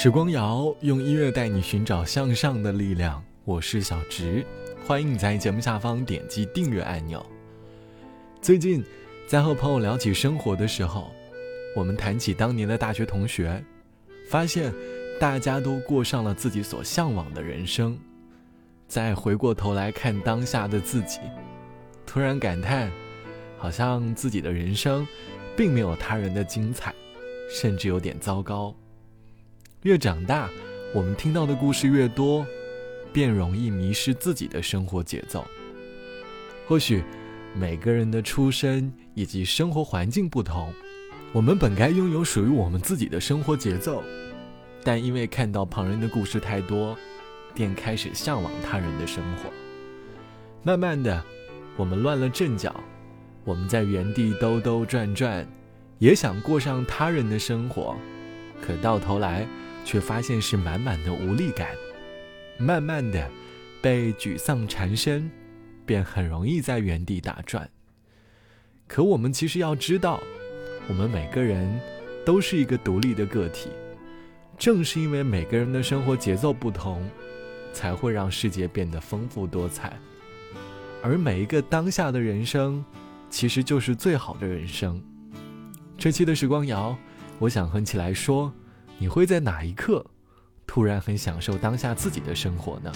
时光谣用音乐带你寻找向上的力量，我是小植，欢迎你在节目下方点击订阅按钮。最近在和朋友聊起生活的时候，我们谈起当年的大学同学，发现大家都过上了自己所向往的人生。再回过头来看当下的自己，突然感叹，好像自己的人生并没有他人的精彩，甚至有点糟糕。越长大，我们听到的故事越多，便容易迷失自己的生活节奏。或许每个人的出身以及生活环境不同，我们本该拥有属于我们自己的生活节奏，但因为看到旁人的故事太多，便开始向往他人的生活。慢慢的，我们乱了阵脚，我们在原地兜兜转转，也想过上他人的生活，可到头来。却发现是满满的无力感，慢慢的被沮丧缠身，便很容易在原地打转。可我们其实要知道，我们每个人都是一个独立的个体，正是因为每个人的生活节奏不同，才会让世界变得丰富多彩。而每一个当下的人生，其实就是最好的人生。这期的时光谣，我想哼起来说。你会在哪一刻突然很享受当下自己的生活呢？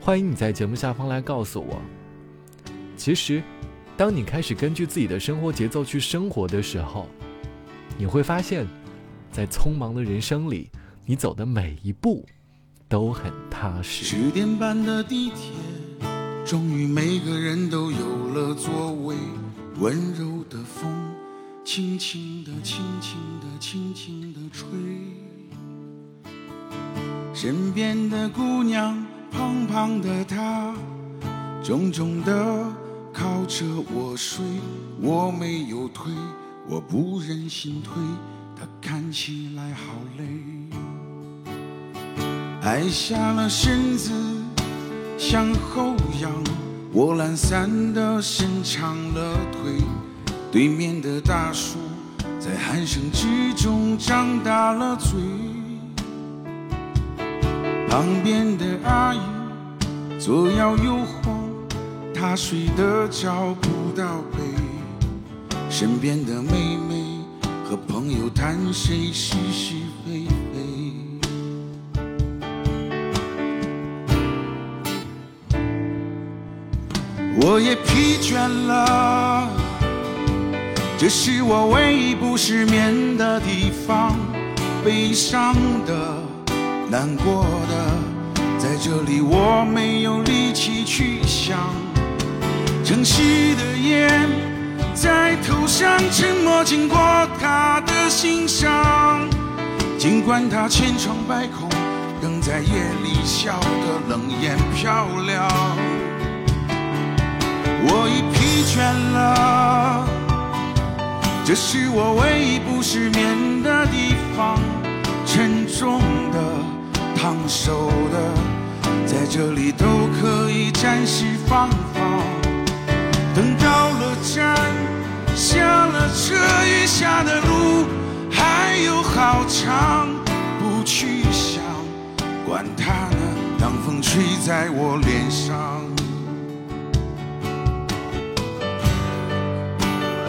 欢迎你在节目下方来告诉我。其实，当你开始根据自己的生活节奏去生活的时候，你会发现，在匆忙的人生里，你走的每一步都很踏实。十点半的地铁，终于每个人都有了座位，温柔的风。轻轻地，轻轻地，轻轻地吹。身边的姑娘，胖胖的她，重重地靠着我睡。我没有推，我不忍心推，她看起来好累。矮下了身子，向后仰，我懒散地伸长了。对面的大叔在鼾声之中张大了嘴，旁边的阿姨左摇右晃，她睡得找不到北。身边的妹妹和朋友谈谁是是非非，我也疲倦了。这是我唯一不失眠的地方，悲伤的、难过的，在这里我没有力气去想。城市的烟在头上沉默，经过他的心上。尽管他千疮百孔，仍在夜里笑得冷眼漂亮。我已疲倦了。这是我唯一不失眠的地方，沉重的、烫手的，在这里都可以暂时放放。等到了站，下了车，余下的路还有好长，不去想，管它呢，当风吹在我脸上。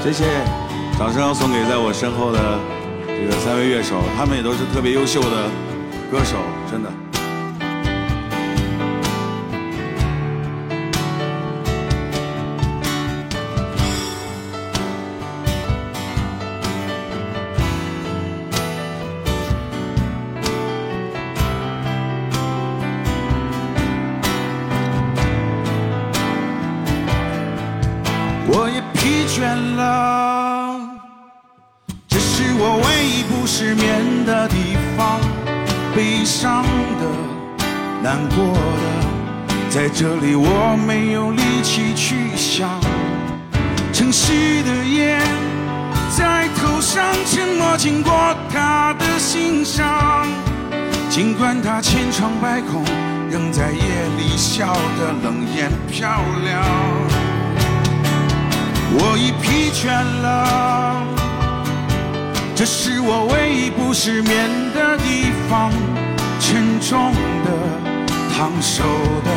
谢谢。掌声要送给在我身后的这个三位乐手，他们也都是特别优秀的歌手，真的。我也疲倦了。悲伤的、难过的，在这里我没有力气去想。城市的夜在头上沉默，经过他的心上。尽管他千疮百孔，仍在夜里笑得冷眼漂亮。我已疲倦了。这是我唯一不失眠的地方。沉重的、烫手的，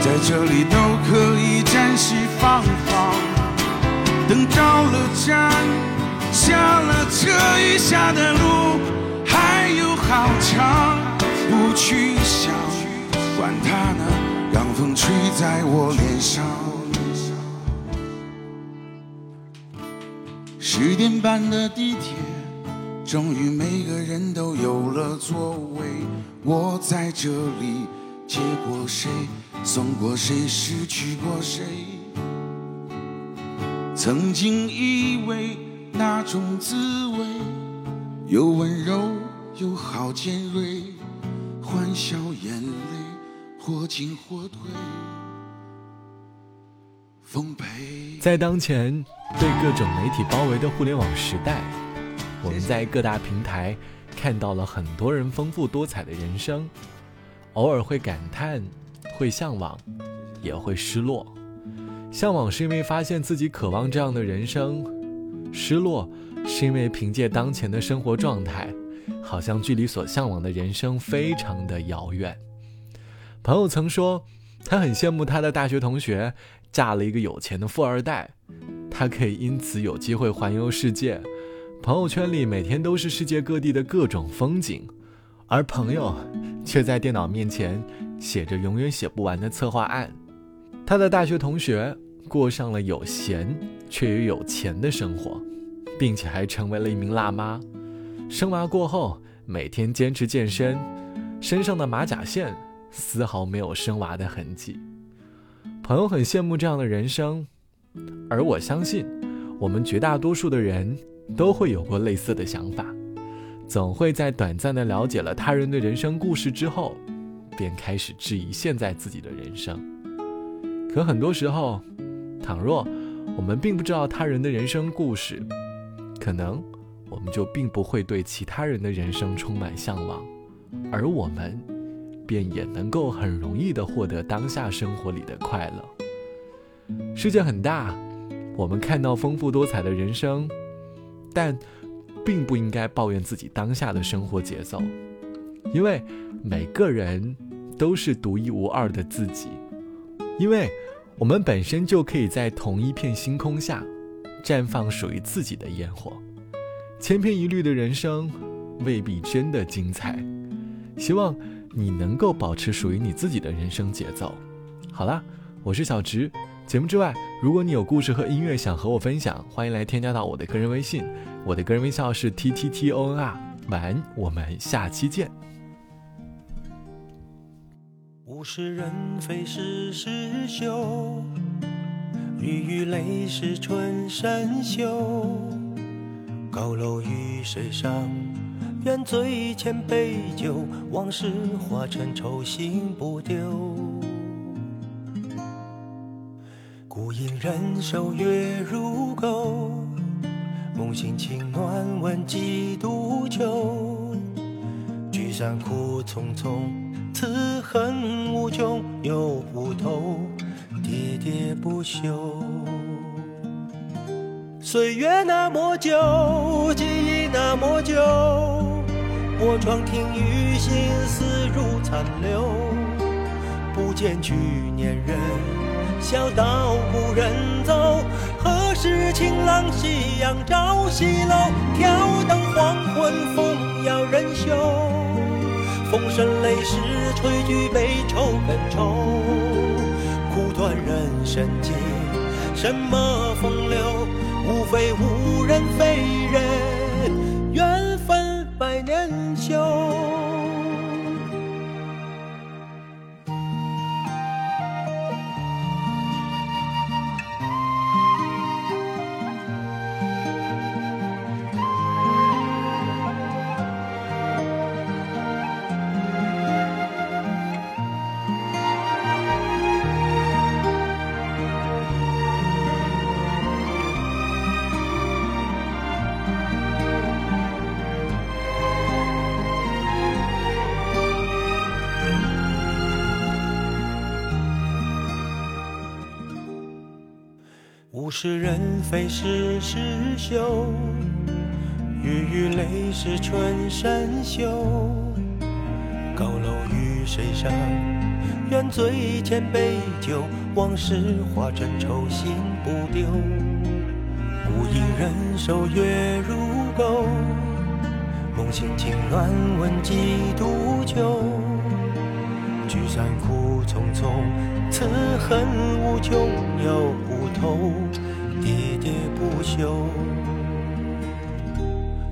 在这里都可以暂时放放。等到了站，下了车，余下的路还有好长。不去想，管它呢，让风吹在我脸上。十点半的地铁，终于每个人都有了座位。我在这里接过谁，送过谁，失去过谁。曾经以为那种滋味，又温柔又好尖锐，欢笑眼泪或进或退。在当前被各种媒体包围的互联网时代，我们在各大平台看到了很多人丰富多彩的人生，偶尔会感叹，会向往，也会失落。向往是因为发现自己渴望这样的人生，失落是因为凭借当前的生活状态，好像距离所向往的人生非常的遥远。朋友曾说，他很羡慕他的大学同学嫁了一个有钱的富二代，他可以因此有机会环游世界。朋友圈里每天都是世界各地的各种风景，而朋友却在电脑面前写着永远写不完的策划案。他的大学同学过上了有闲却也有钱的生活，并且还成为了一名辣妈。生娃过后，每天坚持健身，身上的马甲线丝毫没有生娃的痕迹。朋友很羡慕这样的人生，而我相信，我们绝大多数的人都会有过类似的想法，总会在短暂的了解了他人的人生故事之后，便开始质疑现在自己的人生。可很多时候，倘若我们并不知道他人的人生故事，可能我们就并不会对其他人的人生充满向往，而我们便也能够很容易的获得当下生活里的快乐。世界很大，我们看到丰富多彩的人生，但并不应该抱怨自己当下的生活节奏，因为每个人都是独一无二的自己。因为我们本身就可以在同一片星空下，绽放属于自己的烟火。千篇一律的人生，未必真的精彩。希望你能够保持属于你自己的人生节奏。好啦，我是小直。节目之外，如果你有故事和音乐想和我分享，欢迎来添加到我的个人微信。我的个人微信号是 t t t o n r。晚安，我们下期见。物是人非事事休，雨雨泪是春深秋。高楼与水上，愿醉千杯酒，往事化成愁心不丢。孤影人守月如钩，梦醒情暖问几度秋。聚散苦匆匆。此恨无穷又无头，喋喋不休。岁月那么久，记忆那么久，我窗听雨，心思如残留。不见去年人，笑道故人走。何时晴朗夕阳照西楼？挑灯黄昏，风摇人休。风声雷势，吹举悲愁更愁。苦短人生经，什么风流？无非无人非人，物是人非事事休，雨雨泪湿春衫袖，高楼与水上，愿醉千杯酒，往事化成愁心不丢。无影人守月如钩，梦醒情暖问几度秋。聚散苦匆匆，此恨无穷又无头，喋喋不休。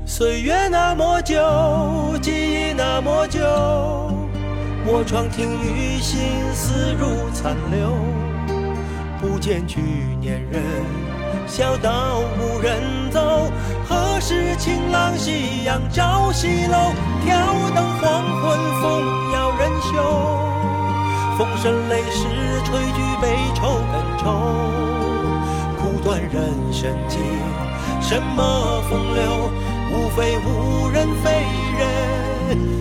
岁月那么久，记忆那么久，卧床听雨，心思如残留。不见去年人，小道无人走。何时晴朗夕阳照西楼？挑灯黄昏风摇人袖。风声泪湿吹举悲愁更愁，管人生际，什么风流，无非无人非人。